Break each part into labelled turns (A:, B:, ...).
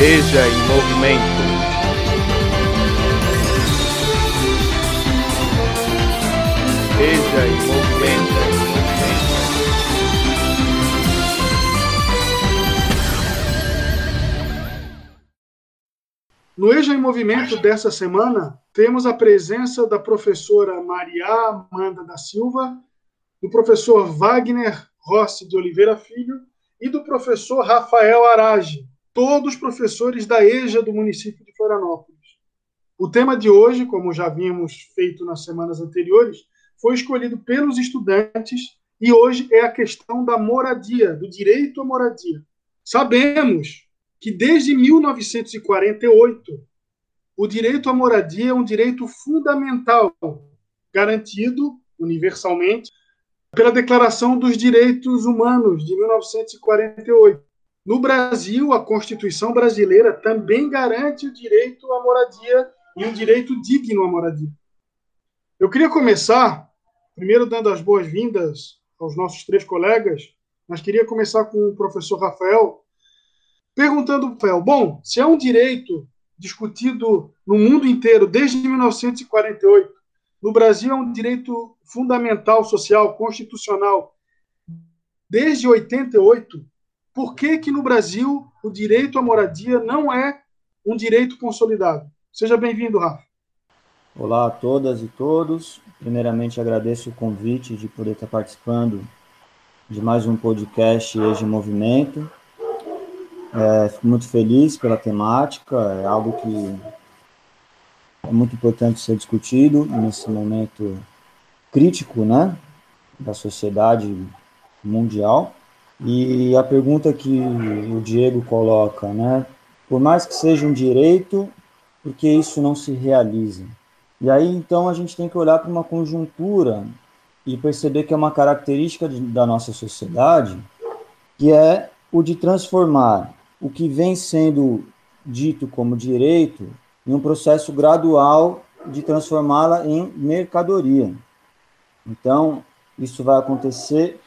A: Veja em movimento. Veja em movimento.
B: No Eja em Movimento dessa semana, temos a presença da professora Maria Amanda da Silva, do professor Wagner Rossi de Oliveira Filho e do professor Rafael Arage, todos professores da EJA do município de Florianópolis. O tema de hoje, como já vimos feito nas semanas anteriores, foi escolhido pelos estudantes e hoje é a questão da moradia, do direito à moradia. Sabemos que desde 1948 o direito à moradia é um direito fundamental, garantido universalmente pela Declaração dos Direitos Humanos de 1948. No Brasil, a Constituição brasileira também garante o direito à moradia e um direito digno à moradia. Eu queria começar, primeiro dando as boas-vindas aos nossos três colegas, mas queria começar com o professor Rafael, perguntando, Rafael, bom, se é um direito discutido no mundo inteiro desde 1948, no Brasil é um direito fundamental, social, constitucional desde 88, por que, que no Brasil o direito à moradia não é um direito consolidado? Seja bem-vindo, Rafa.
C: Olá a todas e todos. Primeiramente, agradeço o convite de poder estar participando de mais um podcast Eje Movimento. É, fico muito feliz pela temática, é algo que é muito importante ser discutido nesse momento crítico, né, da sociedade mundial. E a pergunta que o Diego coloca, né, por mais que seja um direito, por que isso não se realiza? E aí, então, a gente tem que olhar para uma conjuntura e perceber que é uma característica de, da nossa sociedade, que é o de transformar o que vem sendo dito como direito em um processo gradual de transformá-la em mercadoria. Então, isso vai acontecer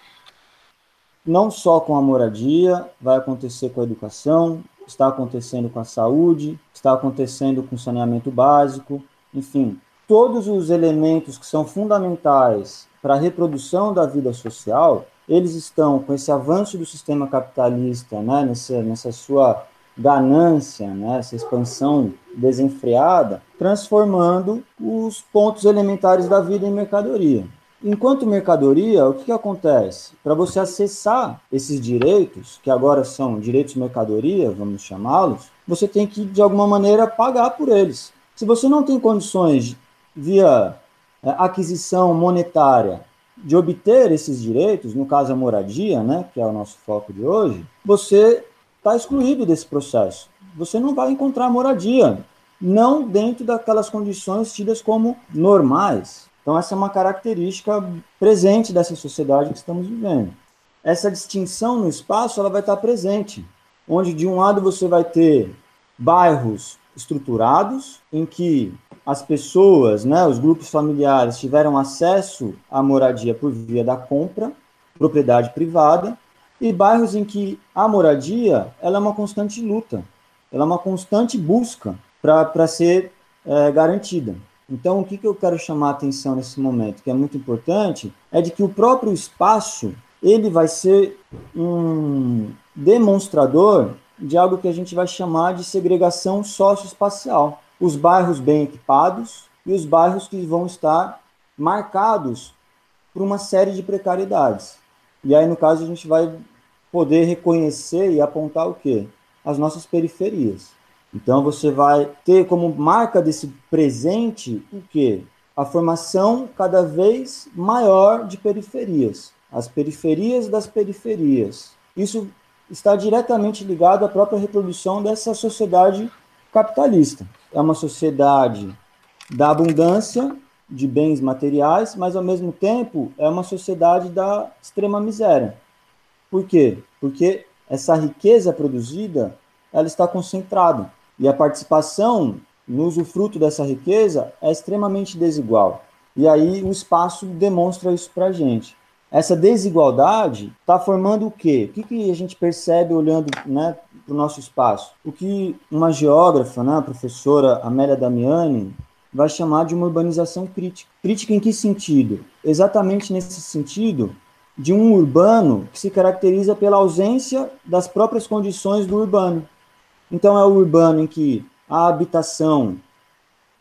C: não só com a moradia, vai acontecer com a educação, está acontecendo com a saúde, está acontecendo com o saneamento básico, enfim, todos os elementos que são fundamentais para a reprodução da vida social, eles estão com esse avanço do sistema capitalista, né, nessa, nessa sua ganância, né, essa expansão desenfreada, transformando os pontos elementares da vida em mercadoria. Enquanto mercadoria, o que, que acontece? Para você acessar esses direitos, que agora são direitos mercadoria, vamos chamá-los, você tem que, de alguma maneira, pagar por eles. Se você não tem condições, via é, aquisição monetária, de obter esses direitos, no caso a moradia, né, que é o nosso foco de hoje, você está excluído desse processo. Você não vai encontrar moradia, não dentro daquelas condições tidas como normais. Então, essa é uma característica presente dessa sociedade que estamos vivendo. Essa distinção no espaço ela vai estar presente, onde de um lado você vai ter bairros estruturados, em que as pessoas, né, os grupos familiares tiveram acesso à moradia por via da compra, propriedade privada, e bairros em que a moradia ela é uma constante luta, ela é uma constante busca para ser é, garantida. Então, o que, que eu quero chamar a atenção nesse momento, que é muito importante, é de que o próprio espaço ele vai ser um demonstrador de algo que a gente vai chamar de segregação socioespacial. Os bairros bem equipados e os bairros que vão estar marcados por uma série de precariedades. E aí, no caso, a gente vai poder reconhecer e apontar o quê? As nossas periferias. Então você vai ter como marca desse presente o quê? A formação cada vez maior de periferias, as periferias das periferias. Isso está diretamente ligado à própria reprodução dessa sociedade capitalista. É uma sociedade da abundância de bens materiais, mas ao mesmo tempo é uma sociedade da extrema miséria. Por quê? Porque essa riqueza produzida, ela está concentrada e a participação no usufruto dessa riqueza é extremamente desigual. E aí o espaço demonstra isso para a gente. Essa desigualdade está formando o quê? O que, que a gente percebe olhando né, para o nosso espaço. O que uma geógrafa, né, a professora Amélia Damiani, vai chamar de uma urbanização crítica. Crítica em que sentido? Exatamente nesse sentido de um urbano que se caracteriza pela ausência das próprias condições do urbano. Então é o urbano em que a habitação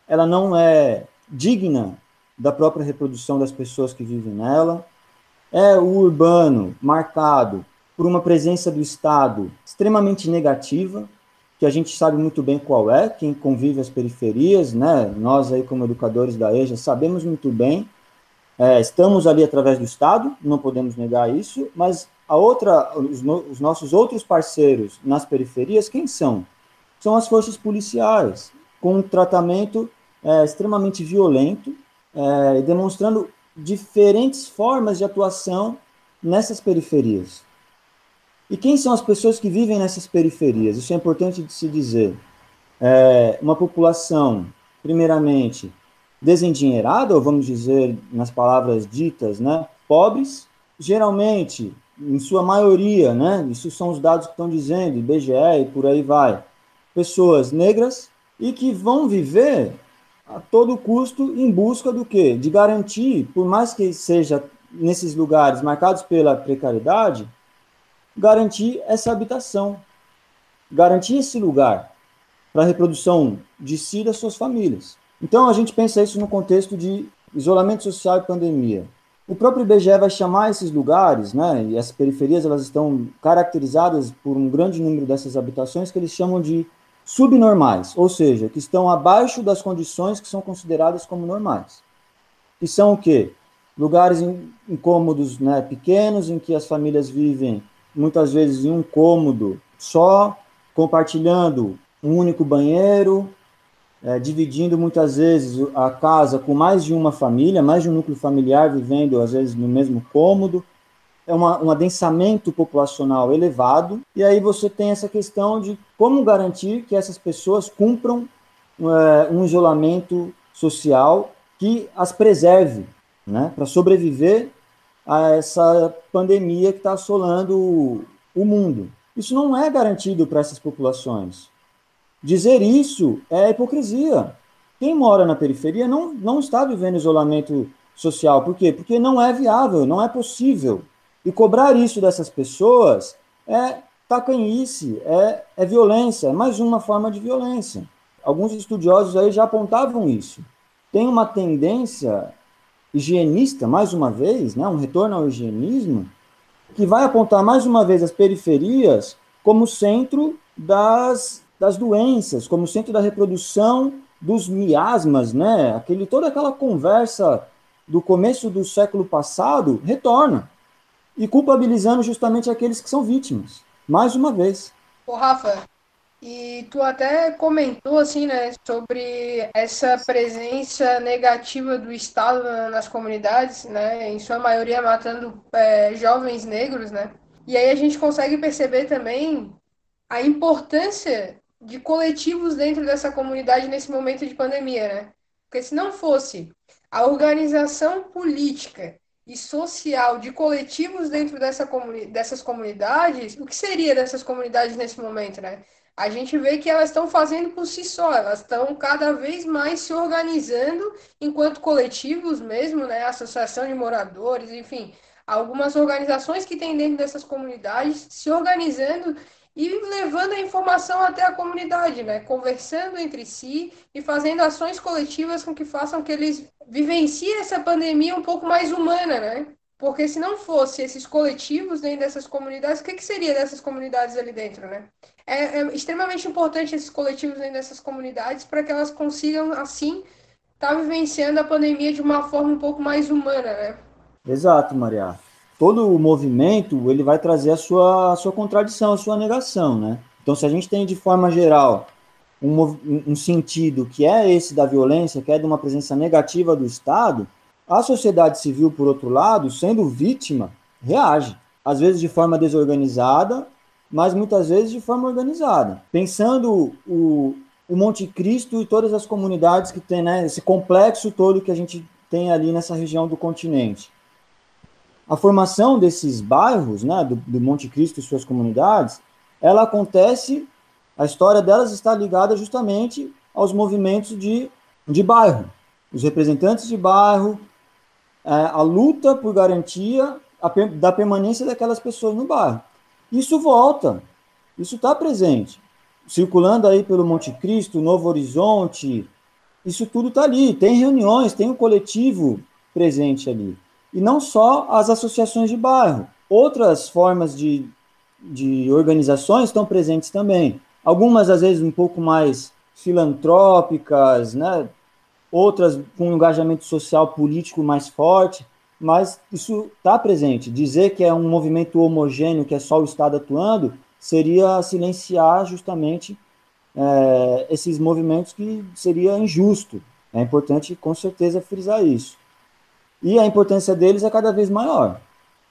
C: ela não é digna da própria reprodução das pessoas que vivem nela. É o urbano marcado por uma presença do Estado extremamente negativa, que a gente sabe muito bem qual é, quem convive as periferias, né? Nós aí como educadores da EJA sabemos muito bem. É, estamos ali através do Estado, não podemos negar isso, mas a outra, os, no, os nossos outros parceiros nas periferias, quem são? São as forças policiais, com um tratamento é, extremamente violento, é, demonstrando diferentes formas de atuação nessas periferias. E quem são as pessoas que vivem nessas periferias? Isso é importante de se dizer. É uma população, primeiramente, desendinheirada, ou vamos dizer, nas palavras ditas, né, pobres, geralmente, em sua maioria, né, isso são os dados que estão dizendo, IBGE e por aí vai, pessoas negras e que vão viver a todo custo em busca do quê? De garantir, por mais que seja nesses lugares marcados pela precariedade, garantir essa habitação, garantir esse lugar para a reprodução de si e das suas famílias. Então, a gente pensa isso no contexto de isolamento social e pandemia. O próprio IBGE vai chamar esses lugares, né, e as periferias elas estão caracterizadas por um grande número dessas habitações que eles chamam de subnormais, ou seja, que estão abaixo das condições que são consideradas como normais. Que são o quê? Lugares incômodos, né, pequenos, em que as famílias vivem muitas vezes em um cômodo só, compartilhando um único banheiro, é, dividindo muitas vezes a casa com mais de uma família, mais de um núcleo familiar vivendo às vezes no mesmo cômodo. É uma, um adensamento populacional elevado, e aí você tem essa questão de como garantir que essas pessoas cumpram é, um isolamento social que as preserve, né, para sobreviver a essa pandemia que está assolando o mundo. Isso não é garantido para essas populações. Dizer isso é hipocrisia. Quem mora na periferia não, não está vivendo isolamento social. Por quê? Porque não é viável, não é possível. E cobrar isso dessas pessoas é tacanhice, é, é violência, é mais uma forma de violência. Alguns estudiosos aí já apontavam isso. Tem uma tendência higienista, mais uma vez, né, um retorno ao higienismo, que vai apontar mais uma vez as periferias como centro das, das doenças, como centro da reprodução dos miasmas, né? Aquele, toda aquela conversa do começo do século passado retorna e culpabilizando justamente aqueles que são vítimas, mais uma vez.
D: Ô, Rafa, e tu até comentou assim, né, sobre essa presença negativa do Estado nas comunidades, né, em sua maioria matando é, jovens negros, né. E aí a gente consegue perceber também a importância de coletivos dentro dessa comunidade nesse momento de pandemia, né? Porque se não fosse a organização política e social de coletivos dentro dessa comuni dessas comunidades, o que seria dessas comunidades nesse momento, né? a gente vê que elas estão fazendo por si só, elas estão cada vez mais se organizando enquanto coletivos mesmo, né? Associação de moradores, enfim, algumas organizações que tem dentro dessas comunidades se organizando e levando a informação até a comunidade, né? Conversando entre si e fazendo ações coletivas com que façam que eles vivenciem essa pandemia um pouco mais humana, né? Porque se não fosse esses coletivos dentro dessas comunidades, o que, que seria dessas comunidades ali dentro, né? É, é extremamente importante esses coletivos dentro dessas comunidades para que elas consigam, assim, estar tá vivenciando a pandemia de uma forma um pouco mais humana, né?
C: Exato, Maria. Todo o movimento, ele vai trazer a sua, a sua contradição, a sua negação, né? Então, se a gente tem, de forma geral, um, um sentido que é esse da violência, que é de uma presença negativa do Estado, a sociedade civil, por outro lado, sendo vítima, reage. Às vezes de forma desorganizada, mas muitas vezes de forma organizada. Pensando o, o Monte Cristo e todas as comunidades que tem, né, esse complexo todo que a gente tem ali nessa região do continente. A formação desses bairros, né, do, do Monte Cristo e suas comunidades, ela acontece, a história delas está ligada justamente aos movimentos de, de bairro. Os representantes de bairro, é, a luta por garantia da permanência daquelas pessoas no bairro. Isso volta, isso está presente. Circulando aí pelo Monte Cristo, Novo Horizonte, isso tudo está ali. Tem reuniões, tem o um coletivo presente ali. E não só as associações de bairro. Outras formas de, de organizações estão presentes também. Algumas, às vezes, um pouco mais filantrópicas, né? outras com um engajamento social político mais forte, mas isso está presente. Dizer que é um movimento homogêneo, que é só o Estado atuando, seria silenciar justamente é, esses movimentos que seria injusto. É importante, com certeza, frisar isso. E a importância deles é cada vez maior,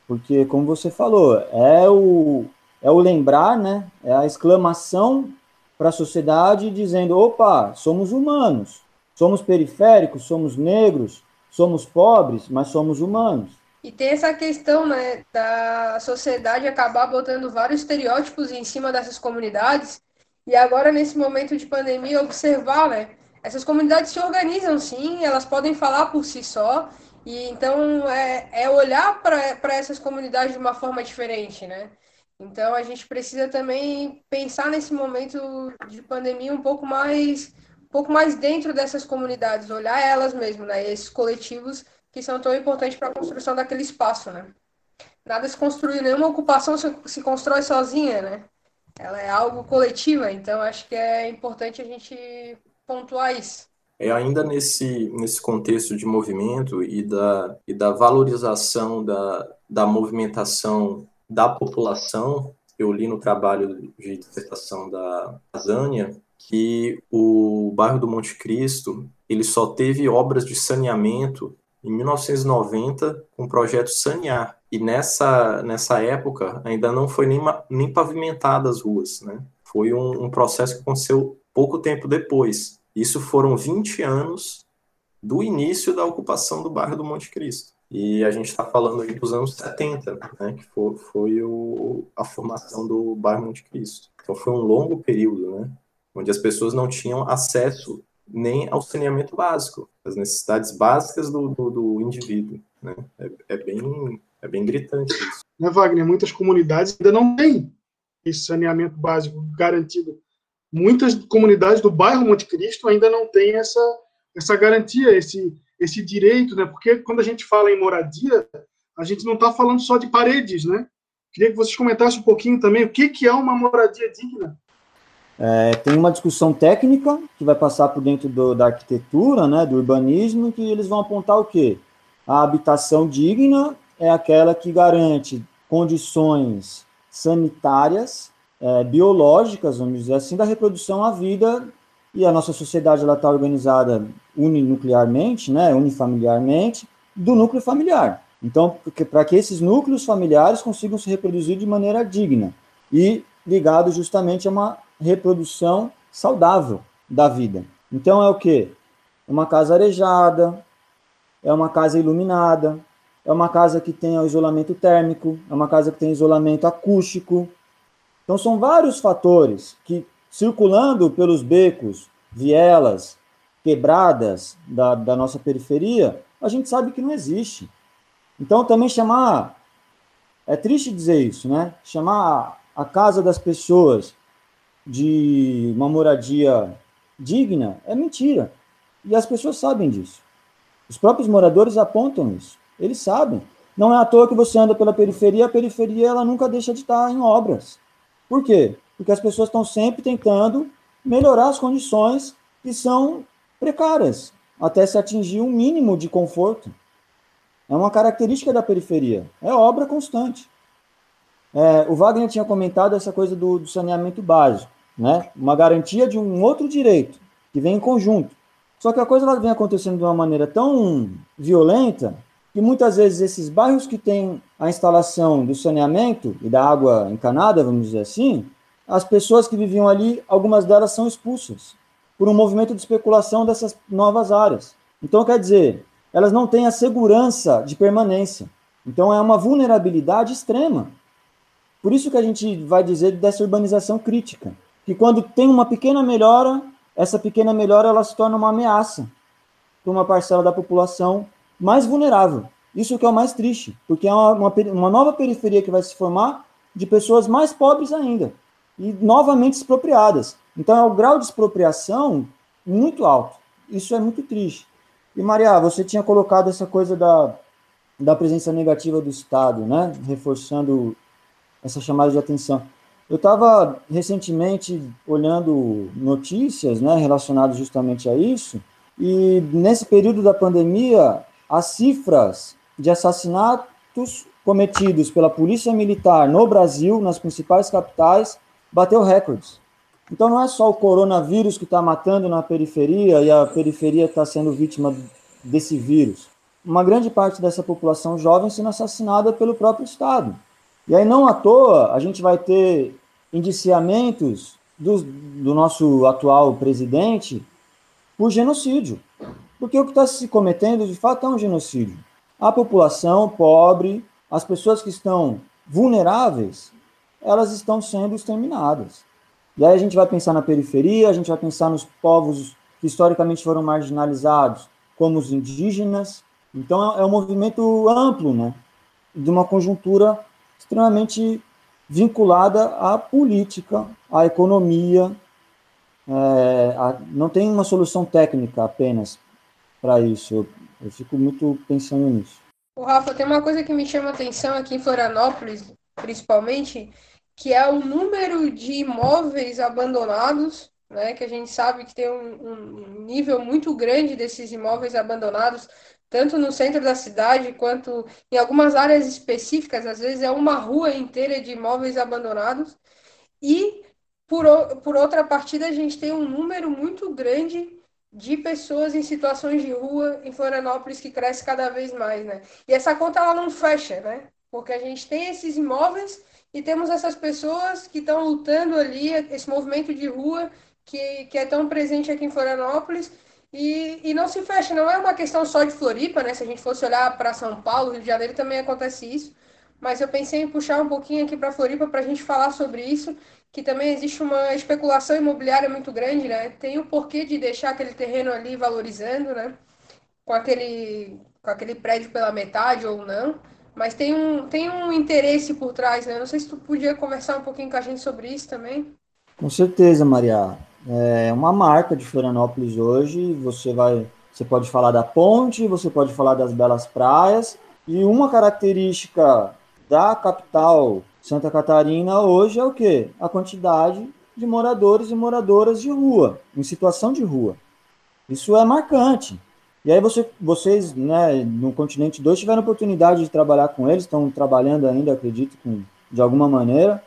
C: porque, como você falou, é o, é o lembrar, né, é a exclamação para a sociedade dizendo: opa, somos humanos, somos periféricos, somos negros, somos pobres, mas somos humanos.
D: E tem essa questão, né, da sociedade acabar botando vários estereótipos em cima dessas comunidades e agora, nesse momento de pandemia, observar, né? Essas comunidades se organizam sim, elas podem falar por si só, e então é, é olhar para essas comunidades de uma forma diferente, né? Então a gente precisa também pensar nesse momento de pandemia um pouco mais um pouco mais dentro dessas comunidades, olhar elas mesmo, né? Esses coletivos que são tão importantes para a construção daquele espaço, né? Nada se construi, nenhuma ocupação se, se constrói sozinha, né? ela é algo coletiva, então acho que é importante a gente pontuar isso.
E: É ainda nesse, nesse contexto de movimento e da, e da valorização da, da movimentação da população, eu li no trabalho de dissertação da Zânia que o bairro do Monte Cristo ele só teve obras de saneamento em 1990 com o projeto Sanear. E nessa, nessa época ainda não foi nem, nem pavimentadas as ruas, né? Foi um, um processo que aconteceu pouco tempo depois. Isso foram 20 anos do início da ocupação do bairro do Monte Cristo. E a gente está falando aí dos anos 70, né, que foi, foi o, a formação do bairro Monte Cristo. Então foi um longo período, né, onde as pessoas não tinham acesso nem ao saneamento básico, as necessidades básicas do, do, do indivíduo. Né? É, é, bem, é bem gritante isso.
B: Né, Wagner? Muitas comunidades ainda não têm esse saneamento básico garantido. Muitas comunidades do bairro Monte Cristo ainda não têm essa, essa garantia, esse, esse direito, né? porque quando a gente fala em moradia, a gente não está falando só de paredes, né? Queria que vocês comentassem um pouquinho também o que, que é uma moradia digna.
C: É, tem uma discussão técnica que vai passar por dentro do, da arquitetura, né, do urbanismo, que eles vão apontar o quê? A habitação digna é aquela que garante condições sanitárias, é, biológicas, vamos dizer assim, da reprodução à vida, e a nossa sociedade está organizada uninuclearmente, né, unifamiliarmente, do núcleo familiar. Então, para que esses núcleos familiares consigam se reproduzir de maneira digna e ligado justamente a uma reprodução saudável da vida. Então é o que? É uma casa arejada, é uma casa iluminada, é uma casa que tem isolamento térmico, é uma casa que tem isolamento acústico. Então são vários fatores que circulando pelos becos, vielas, quebradas da, da nossa periferia, a gente sabe que não existe. Então também chamar, é triste dizer isso, né? Chamar a casa das pessoas de uma moradia digna é mentira. E as pessoas sabem disso. Os próprios moradores apontam isso. Eles sabem. Não é à toa que você anda pela periferia, a periferia ela nunca deixa de estar em obras. Por quê? Porque as pessoas estão sempre tentando melhorar as condições que são precárias, até se atingir um mínimo de conforto. É uma característica da periferia. É obra constante. É, o Wagner tinha comentado essa coisa do, do, saneamento básico, né? Uma garantia de um outro direito que vem em conjunto. Só que a coisa ela vem acontecendo de uma maneira tão violenta que muitas vezes esses bairros que têm a instalação do saneamento e da água encanada, vamos dizer assim, as pessoas que viviam ali, algumas delas são expulsas por um movimento de especulação dessas novas áreas. Então, quer dizer, elas não têm a segurança de permanência. Então, é uma vulnerabilidade extrema Por isso que a gente vai dizer dessa urbanização crítica, que quando tem uma pequena melhora, essa pequena melhora ela se torna uma ameaça para uma parcela da população mais vulnerável. Isso que é o mais triste, porque é uma, uma, uma nova periferia que vai se formar de pessoas mais pobres ainda e novamente expropriadas. Então é o grau de expropriação muito alto. Isso é muito triste. E Maria, você tinha colocado essa coisa da, da presença negativa do Estado, né? Reforçando essa chamada de atenção. Eu estava recentemente olhando notícias, né, relacionadas justamente a isso, e nesse período da pandemia, as cifras de assassinatos cometidos pela polícia militar no Brasil, nas principais capitais, bateu recordes. Então não é só o coronavírus que está matando na periferia e a periferia está sendo vítima desse vírus. Uma grande parte dessa população jovem sendo assassinada pelo próprio Estado. E aí não à toa a gente vai ter indiciamentos do, do nosso atual presidente por genocídio. Porque o que está se cometendo de fato é um genocídio. A população pobre, as pessoas que estão vulneráveis, elas estão sendo exterminadas. E aí a gente vai pensar na periferia, a gente vai pensar nos povos que historicamente foram marginalizados, como os indígenas. Então é um movimento amplo, né? De uma conjuntura extremamente vinculada à política, à economia. É, a, não tem uma solução técnica apenas para isso. Eu, eu fico muito pensando nisso.
D: O Rafa, tem uma coisa que me chama atenção aqui em Florianópolis, principalmente, que é o número de imóveis abandonados, né? Que a gente sabe que tem um, um nível muito grande desses imóveis abandonados, tanto no centro da cidade quanto em algumas áreas específicas, às vezes é uma rua inteira de imóveis abandonados. E por, por outra partida, a gente tem um número muito grande de pessoas em situações de rua em Florianópolis que cresce cada vez mais, né? E essa conta ela não fecha, né? Porque a gente tem esses imóveis e temos essas pessoas que estão lutando ali, esse movimento de rua que, que é tão presente aqui em Florianópolis e, e não se fecha. Não é uma questão só de Floripa, né? Se a gente fosse olhar para São Paulo, Rio de Janeiro também acontece isso. Mas eu pensei em puxar um pouquinho aqui para Floripa para a gente falar sobre isso, que também existe uma especulação imobiliária muito grande, né? Tem o porquê de deixar aquele terreno ali valorizando, né? Com aquele, com aquele prédio pela metade ou não. Mas tem um, tem um interesse por trás, né? Não sei se tu podia conversar um pouquinho com a gente sobre isso também.
C: Com certeza, Maria. É uma marca de Florianópolis hoje. Você vai, você pode falar da ponte, você pode falar das belas praias. E uma característica da capital Santa Catarina hoje é o quê? A quantidade de moradores e moradoras de rua, em situação de rua. Isso é marcante. E aí você, vocês, né, no Continente 2, tiveram oportunidade de trabalhar com eles, estão trabalhando ainda, acredito, com, de alguma maneira.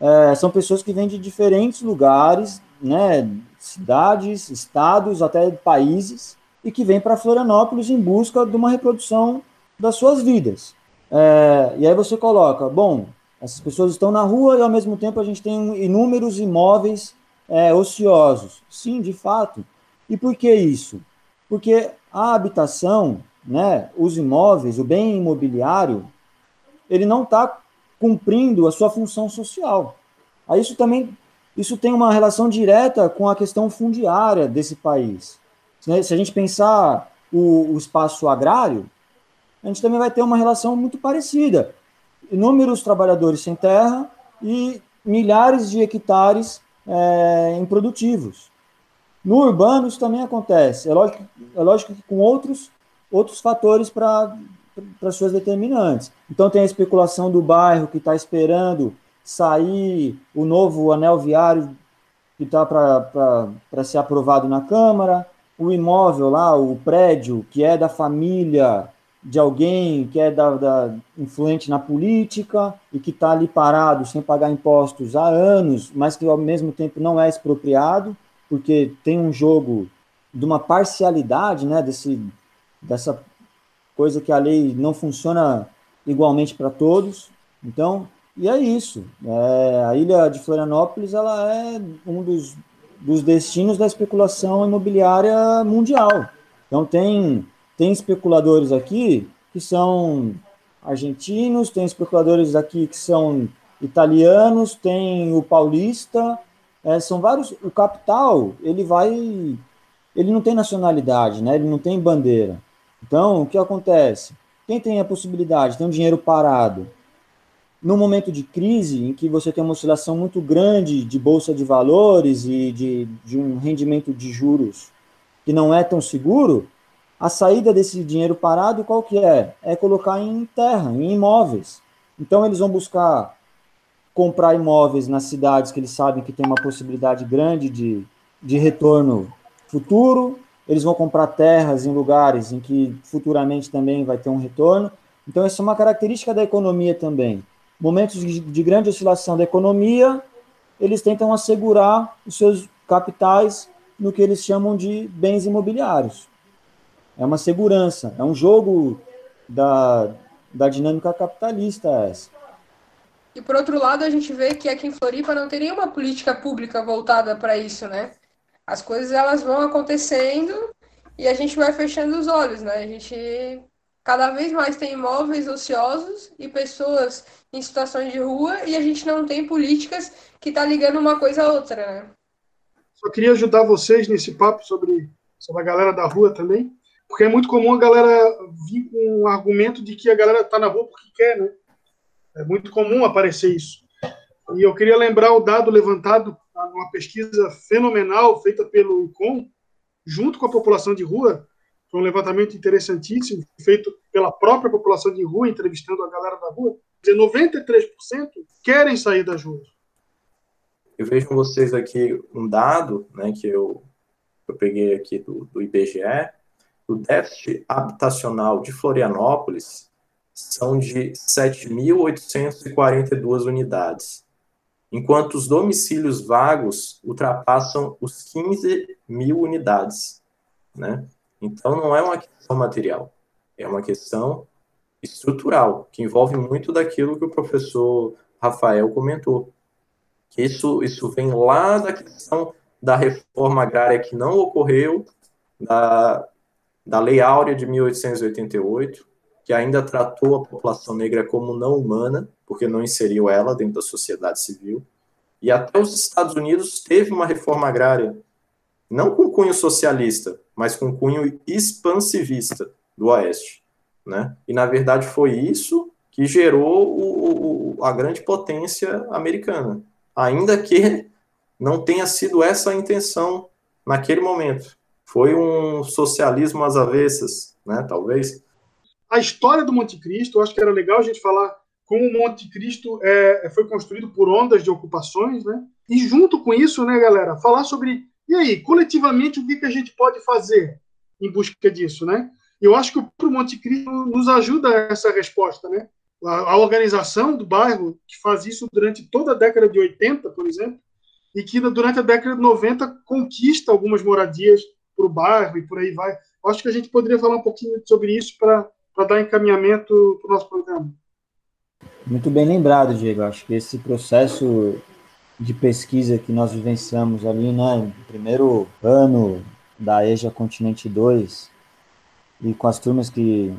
C: É, são pessoas que vêm de diferentes lugares, né, cidades, estados, até países, e que vêm para Florianópolis em busca de uma reprodução das suas vidas. É, e aí você coloca, bom, essas pessoas estão na rua e ao mesmo tempo a gente tem inúmeros imóveis é, ociosos. Sim, de fato. E por que isso? Porque a habitação, né, os imóveis, o bem imobiliário, ele não está cumprindo a sua função social. Aí isso também isso tem uma relação direta com a questão fundiária desse país. Se a gente pensar o, o espaço agrário, a gente também vai ter uma relação muito parecida. Inúmeros trabalhadores sem terra e milhares de hectares é, improdutivos. No urbano, isso também acontece. É lógico, é lógico que com outros, outros fatores para suas determinantes. Então, tem a especulação do bairro que está esperando sair o novo anel viário que está para ser aprovado na Câmara, o imóvel lá, o prédio que é da família de alguém que é da, da influente na política e que está ali parado sem pagar impostos há anos, mas que ao mesmo tempo não é expropriado porque tem um jogo de uma parcialidade, né, desse, dessa coisa que a lei não funciona igualmente para todos. Então, e é isso. É, a ilha de Florianópolis ela é um dos, dos destinos da especulação imobiliária mundial. Então tem tem especuladores aqui que são argentinos, tem especuladores aqui que são italianos, tem o paulista, é, são vários. O capital, ele vai. Ele não tem nacionalidade, né? Ele não tem bandeira. Então, o que acontece? Quem tem a possibilidade, tem um dinheiro parado, no momento de crise, em que você tem uma oscilação muito grande de bolsa de valores e de, de um rendimento de juros que não é tão seguro, a saída desse dinheiro parado qual que é? É colocar em terra, em imóveis. Então eles vão buscar comprar imóveis nas cidades que eles sabem que tem uma possibilidade grande de, de retorno futuro, eles vão comprar terras em lugares em que futuramente também vai ter um retorno. Então, essa é uma característica da economia também. Momentos de, de grande oscilação da economia, eles tentam assegurar os seus capitais no que eles chamam de bens imobiliários. É uma segurança, é um jogo da, da dinâmica capitalista essa.
D: E por outro lado, a gente vê que aqui em Floripa não tem nenhuma política pública voltada para isso, né? As coisas elas vão acontecendo e a gente vai fechando os olhos, né? A gente cada vez mais tem imóveis ociosos e pessoas em situações de rua e a gente não tem políticas que tá ligando uma coisa a outra, né?
B: Só queria ajudar vocês nesse papo sobre, sobre a galera da rua também, porque é muito comum a galera vir com um argumento de que a galera tá na rua porque quer, né? É muito comum aparecer isso. E eu queria lembrar o dado levantado numa pesquisa fenomenal feita pelo ICOM, junto com a população de rua. Foi um levantamento interessantíssimo, feito pela própria população de rua, entrevistando a galera da rua. 93% querem sair das ruas.
E: Eu vejo com vocês aqui um dado né, que eu, eu peguei aqui do, do IBGE. O déficit habitacional de Florianópolis são de 7.842 unidades enquanto os domicílios vagos ultrapassam os 15 mil unidades. Né? Então, não é uma questão material, é uma questão estrutural, que envolve muito daquilo que o professor Rafael comentou. Isso, isso vem lá da questão da reforma agrária que não ocorreu, da, da Lei Áurea de 1888, que ainda tratou a população negra como não humana, porque não inseriu ela dentro da sociedade civil. E até os Estados Unidos teve uma reforma agrária, não com cunho socialista, mas com cunho expansivista do Oeste. Né? E, na verdade, foi isso que gerou o, o, a grande potência americana. Ainda que não tenha sido essa a intenção naquele momento. Foi um socialismo às avessas, né, talvez,
B: a história do Monte Cristo, eu acho que era legal a gente falar como o Monte Cristo é, foi construído por ondas de ocupações, né? E junto com isso, né, galera, falar sobre e aí, coletivamente, o que, que a gente pode fazer em busca disso, né? Eu acho que o Monte Cristo nos ajuda a essa resposta, né? A, a, organização do bairro, que faz isso durante toda a década de 80, por exemplo, e que durante a década de 90 conquista algumas moradias para o bairro e por aí vai. Acho que a gente poderia falar um pouquinho sobre isso para para dar encaminhamento para o nosso programa.
C: Muito bem lembrado, Diego. Acho que esse processo de pesquisa que nós vivenciamos ali, né, no primeiro ano da EJA Continente 2, e com as turmas que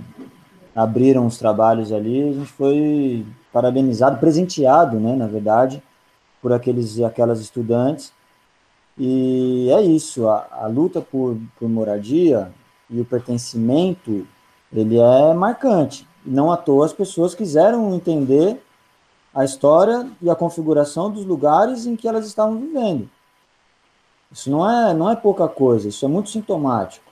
C: abriram os trabalhos ali, a gente foi parabenizado, presenteado, né, na verdade, por aqueles e aquelas estudantes. E é isso, a, a luta por, por moradia e o pertencimento ele é marcante. Não à toa as pessoas quiseram entender a história e a configuração dos lugares em que elas estavam vivendo. Isso não é, não é pouca coisa, isso é muito sintomático.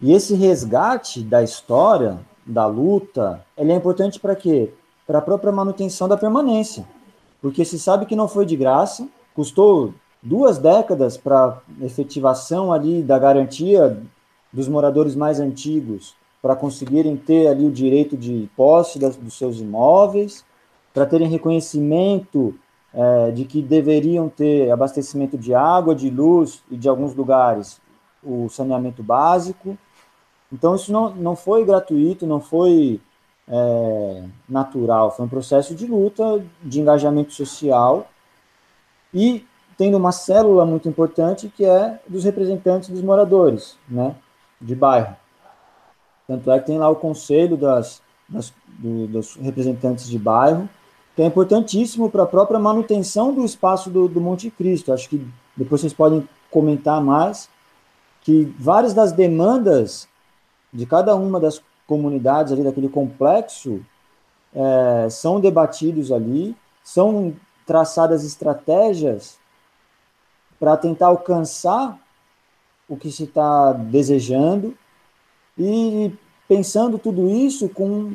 C: E esse resgate da história, da luta, ele é importante para quê? Para a própria manutenção da permanência. Porque se sabe que não foi de graça, custou duas décadas para efetivação ali da garantia dos moradores mais antigos para conseguirem ter ali o direito de posse das, dos seus imóveis, para terem reconhecimento é, de que deveriam ter abastecimento de água, de luz e de alguns lugares o saneamento básico. Então, isso não, não foi gratuito, não foi é, natural, foi um processo de luta, de engajamento social e tendo uma célula muito importante que é dos representantes dos moradores, né, de bairro. Tanto é que tem lá o conselho das, das do, dos representantes de bairro, que é importantíssimo para a própria manutenção do espaço do, do Monte Cristo. Acho que depois vocês podem comentar mais que várias das demandas de cada uma das comunidades ali daquele complexo é, são debatidos ali, são traçadas estratégias para tentar alcançar o que se está desejando e pensando tudo isso com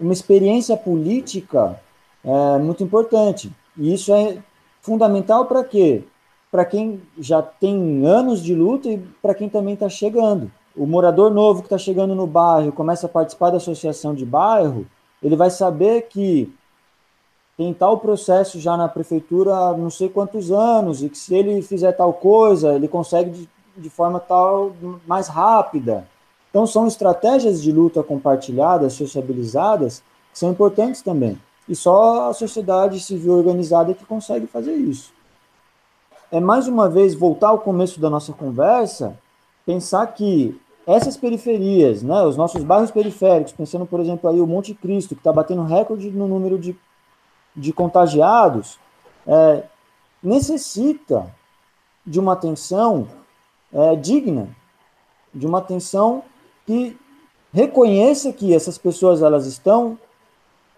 C: uma experiência política é, muito importante. E isso é fundamental para quê? Para quem já tem anos de luta e para quem também está chegando. O morador novo que está chegando no bairro começa a participar da associação de bairro, ele vai saber que tem tal processo já na prefeitura há não sei quantos anos e que se ele fizer tal coisa, ele consegue de, de forma tal mais rápida. Então são estratégias de luta compartilhadas, sociabilizadas, que são importantes também. E só a sociedade civil organizada que consegue fazer isso. É mais uma vez voltar ao começo da nossa conversa, pensar que essas periferias, né, os nossos bairros periféricos, pensando, por exemplo, aí o Monte Cristo, que está batendo recorde no número de de contagiados, é, necessita de uma atenção é, digna, de uma atenção que reconheça que essas pessoas elas estão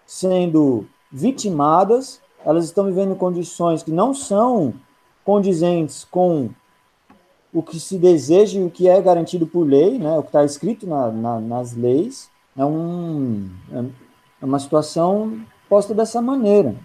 C: sendo vitimadas, elas estão vivendo condições que não são condizentes com o que se deseja e o que é garantido por lei, né, o que está escrito na, na, nas leis, é, um, é uma situação posta dessa maneira.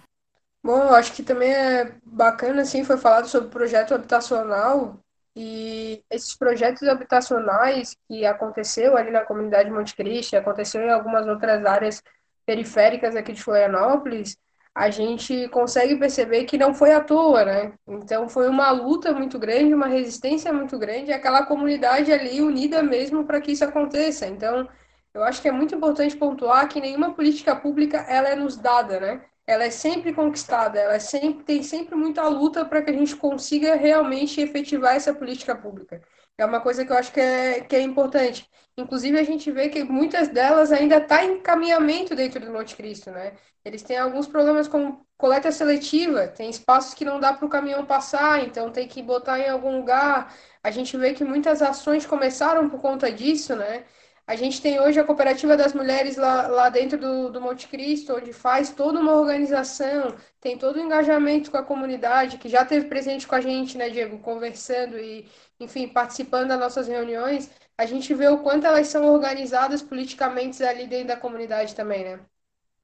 D: Bom, eu acho que também é bacana, assim, foi falado sobre projeto habitacional e esses projetos habitacionais que aconteceu ali na comunidade Monte Cristo, aconteceu em algumas outras áreas periféricas aqui de Florianópolis, a gente consegue perceber que não foi à toa, né? Então foi uma luta muito grande, uma resistência muito grande, aquela comunidade ali unida mesmo para que isso aconteça. Então, eu acho que é muito importante pontuar que nenhuma política pública ela é nos dada, né? Ela é sempre conquistada, ela é sempre, tem sempre muita luta para que a gente consiga realmente efetivar essa política pública. É uma coisa que eu acho que é, que é importante. Inclusive, a gente vê que muitas delas ainda estão tá em caminhamento dentro do Monte Cristo, né? Eles têm alguns problemas com coleta seletiva, tem espaços que não dá para o caminhão passar, então tem que botar em algum lugar. A gente vê que muitas ações começaram por conta disso, né? A gente tem hoje a Cooperativa das Mulheres lá, lá dentro do, do Monte Cristo, onde faz toda uma organização, tem todo o engajamento com a comunidade, que já teve presente com a gente, né, Diego, conversando e, enfim, participando das nossas reuniões. A gente vê o quanto elas são organizadas politicamente ali dentro da comunidade também, né?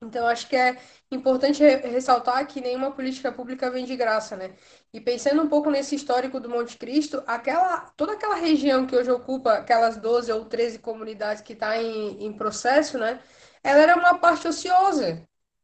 D: Então, acho que é importante ressaltar que nenhuma política pública vem de graça, né? E pensando um pouco nesse histórico do Monte Cristo, aquela, toda aquela região que hoje ocupa aquelas 12 ou 13 comunidades que está em, em processo, né? Ela era uma parte ociosa.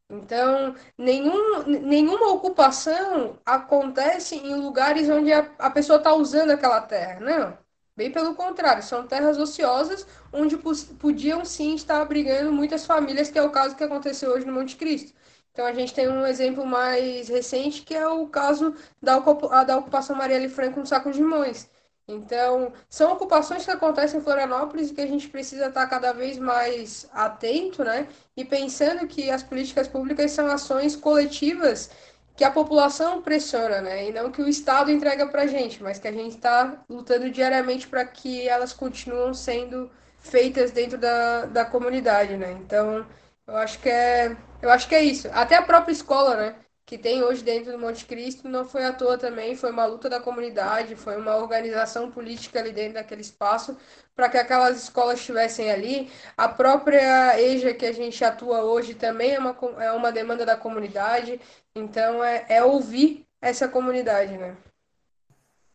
D: Então, nenhum, nenhuma ocupação acontece em lugares onde a, a pessoa está usando aquela terra, não. Bem pelo contrário, são terras ociosas onde podiam sim estar abrigando muitas famílias, que é o caso que aconteceu hoje no Monte Cristo. Então a gente tem um exemplo mais recente que é o caso da, ocupação Marielle Franco no Saco de Limões. Então, são ocupações que acontecem em Florianópolis e que a gente precisa estar cada vez mais atento, né? E pensando que as políticas públicas são ações coletivas que a população pressiona, né? E não que o Estado entrega para a gente, mas que a gente está lutando diariamente para que elas continuem sendo feitas dentro da, da comunidade, né? Então, eu acho que é, eu acho que é isso. Até a própria escola, né? Que tem hoje dentro do Monte Cristo, não foi à toa também, foi uma luta da comunidade, foi uma organização política ali dentro daquele espaço para que aquelas escolas estivessem ali. A própria EJA que a gente atua hoje também é uma, é uma demanda da comunidade. Então, é, é ouvir essa comunidade, né?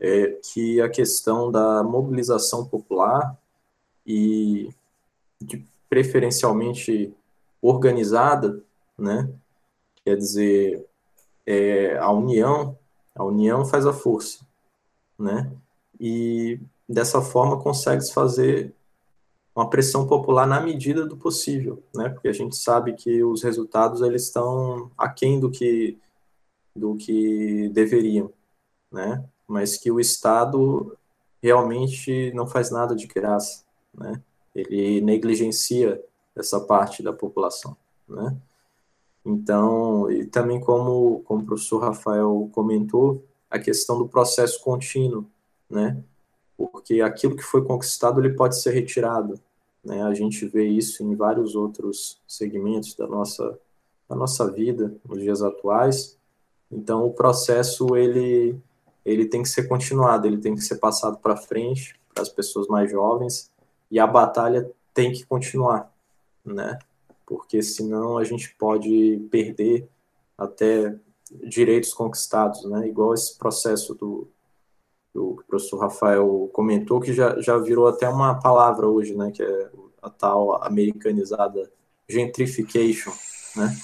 E: É que a questão da mobilização popular e de preferencialmente organizada, né? Quer dizer, é, a união, a união faz a força, né? E dessa forma consegue se fazer uma pressão popular na medida do possível, né? Porque a gente sabe que os resultados eles estão aquém do que do que deveriam, né? Mas que o Estado realmente não faz nada de graça, né? Ele negligencia essa parte da população, né? Então, e também como, como o professor Rafael comentou, a questão do processo contínuo, né? Porque aquilo que foi conquistado, ele pode ser retirado, né? A gente vê isso em vários outros segmentos da nossa, da nossa vida, nos dias atuais. Então, o processo, ele, ele tem que ser continuado, ele tem que ser passado para frente, para as pessoas mais jovens, e a batalha tem que continuar, né? porque senão a gente pode perder até direitos conquistados, né? Igual esse processo do, o professor Rafael comentou, que já, já virou até uma palavra hoje, né? Que é a tal americanizada gentrification, né?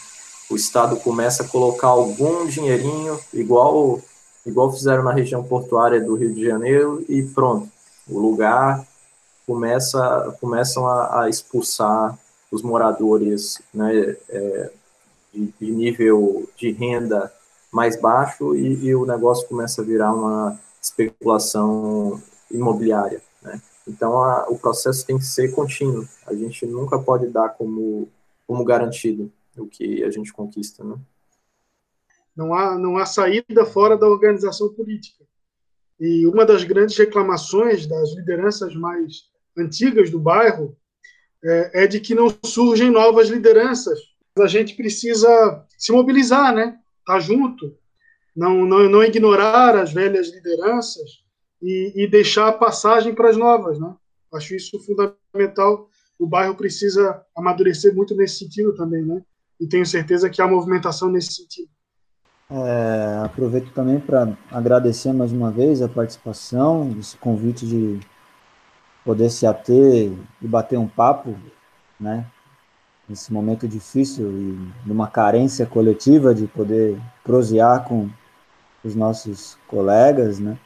E: O Estado começa a colocar algum dinheirinho, igual, igual fizeram na região portuária do Rio de Janeiro, e pronto, o lugar começa, começam a, a expulsar os moradores né, é, de, de, nível de renda mais baixo e, e, o negócio começa a virar uma especulação imobiliária. Né? Então, a, o processo tem que ser contínuo. A gente nunca pode dar como, como garantido o que a gente conquista. Né?
B: Não, há, não há saída fora da organização política. E uma das grandes reclamações das lideranças mais antigas do bairro é, é de que não surgem novas lideranças. A gente precisa se mobilizar, né? Estar tá junto, não, não, não ignorar as velhas lideranças e, e deixar a passagem para as novas, né? Acho isso fundamental. O bairro precisa amadurecer muito nesse sentido também, né? E tenho certeza que há movimentação nesse sentido.
C: É, aproveito também para agradecer mais uma vez a participação, esse convite de poder se ater e bater um papo, né? Nesse momento difícil e numa carência coletiva de poder prosear com os nossos colegas, né?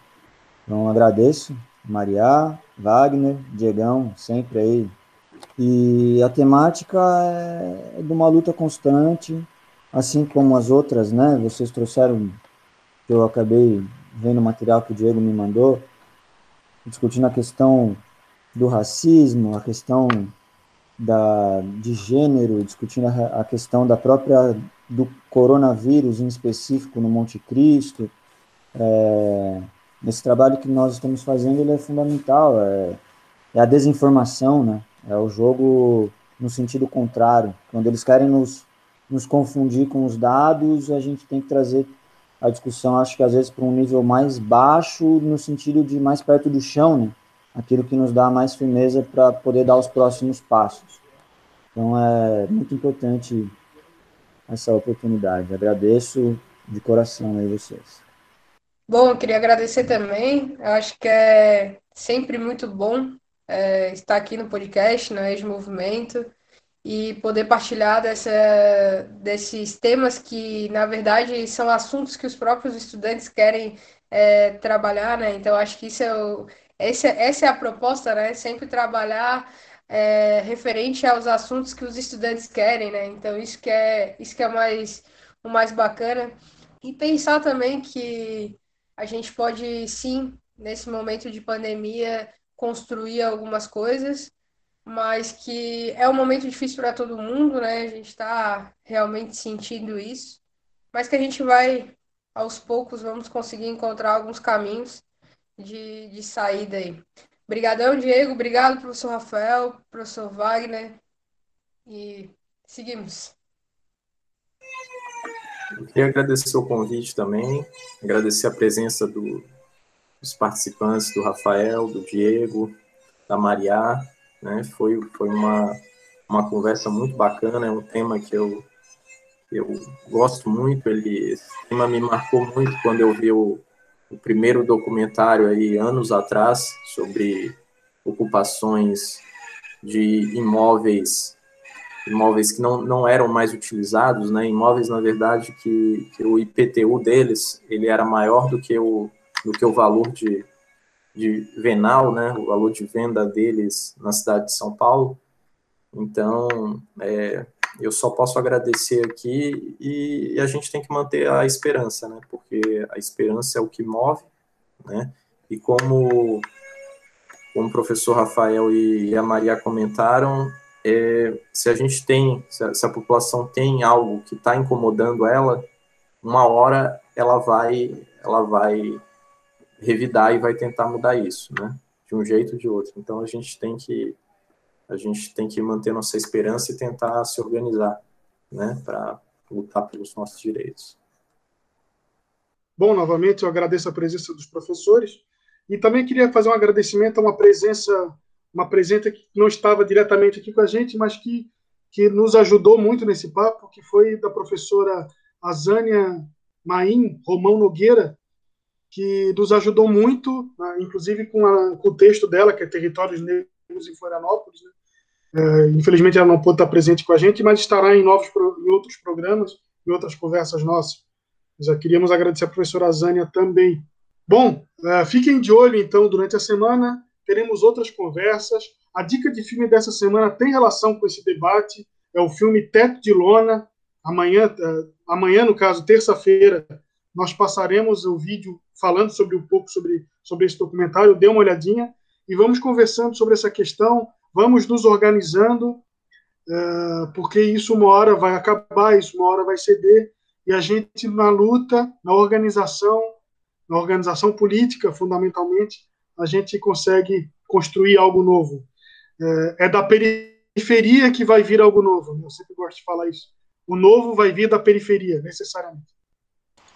C: Então agradeço, Maria, Wagner, Diegão, sempre aí. E a temática é de uma luta constante, assim como as outras, né? Vocês trouxeram, eu acabei vendo o material que o Diego me mandou, discutindo a questão do racismo, a questão da, de gênero, discutindo a, a questão da própria do coronavírus em específico no Monte Cristo. É, esse trabalho que nós estamos fazendo ele é fundamental, é, é a desinformação, né? É o jogo no sentido contrário. Quando eles querem nos, nos confundir com os dados, a gente tem que trazer a discussão, acho que às vezes para um nível mais baixo, no sentido de mais perto do chão, né? Aquilo que nos dá mais firmeza para poder dar os próximos passos. Então é muito importante essa oportunidade. Agradeço de coração aí vocês.
D: Bom, eu queria agradecer também. Eu acho que é sempre muito bom é, estar aqui no podcast, no Ex Movimento, e poder partilhar dessa, desses temas que, na verdade, são assuntos que os próprios estudantes querem é, trabalhar, né? Então, acho que isso é o, essa, essa é a proposta, né? Sempre trabalhar é, referente aos assuntos que os estudantes querem, né? Então, isso que é, isso que é mais, o mais bacana. E pensar também que a gente pode, sim, nesse momento de pandemia, construir algumas coisas, mas que é um momento difícil para todo mundo, né? A gente está realmente sentindo isso, mas que a gente vai, aos poucos, vamos conseguir encontrar alguns caminhos de, de saída aí. Obrigadão, Diego. Obrigado, professor Rafael, professor Wagner. E seguimos.
E: Eu queria agradecer o convite também, agradecer a presença do, dos participantes, do Rafael, do Diego, da Maria. Né? Foi, foi uma, uma conversa muito bacana, é um tema que eu, eu gosto muito, ele, esse tema me marcou muito quando eu vi o, o primeiro documentário aí anos atrás sobre ocupações de imóveis imóveis que não, não eram mais utilizados, né? Imóveis na verdade que, que o IPTU deles ele era maior do que o do que o valor de, de venal, né? O valor de venda deles na cidade de São Paulo. Então, é, eu só posso agradecer aqui e, e, a gente tem que manter a esperança, né? Porque a esperança é o que move, né? E como, como o professor Rafael e a Maria comentaram, é, se a gente tem, se a, se a população tem algo que está incomodando ela, uma hora ela vai, ela vai revidar e vai tentar mudar isso, né? De um jeito ou de outro. Então a gente tem que a gente tem que manter nossa esperança e tentar se organizar, né, para lutar pelos nossos direitos.
B: Bom, novamente eu agradeço a presença dos professores e também queria fazer um agradecimento a uma presença uma presença que não estava diretamente aqui com a gente, mas que, que nos ajudou muito nesse papo, que foi da professora Azânia Maim Romão Nogueira, que nos ajudou muito, né, inclusive com, a, com, o texto dela, que é Territórios Negros em Florianópolis. Né? É, infelizmente ela não pôde estar presente com a gente, mas estará em, novos, em outros programas, em outras conversas nossas. Já queríamos agradecer a professora Azânia também. Bom, é, fiquem de olho, então, durante a semana teremos outras conversas. A dica de filme dessa semana tem relação com esse debate. É o filme Teto de Lona. Amanhã, é, amanhã no caso, terça-feira, nós passaremos o vídeo falando sobre um pouco sobre, sobre esse documentário. Dê uma olhadinha e vamos conversando sobre essa questão. Vamos nos organizando, é, porque isso uma hora vai acabar, isso uma hora vai ceder. E a gente, na luta, na organização, na organização política, fundamentalmente, a gente consegue construir algo novo. É, é da periferia que vai vir algo novo. Eu sempre gosto de falar isso. O novo vai vir da periferia, necessariamente.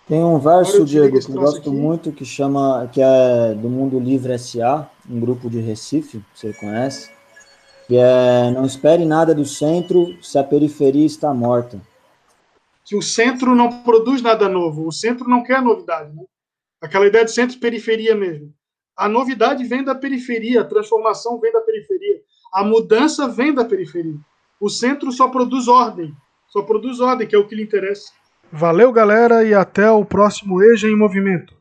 C: Tem um verso, Diego, que eu gosto aqui. muito, que chama, que é do Mundo Livre SA, um grupo de Recife, você conhece, é não espere nada do centro se a periferia está morta.
B: Que o centro não produz nada novo, o centro não quer novidade, né? Aquela ideia de centro-periferia mesmo. A novidade vem da periferia, a transformação vem da periferia, a mudança vem da periferia. O centro só produz ordem, só produz ordem, que é o que lhe interessa. Valeu, galera, e até o próximo EJA em Movimento.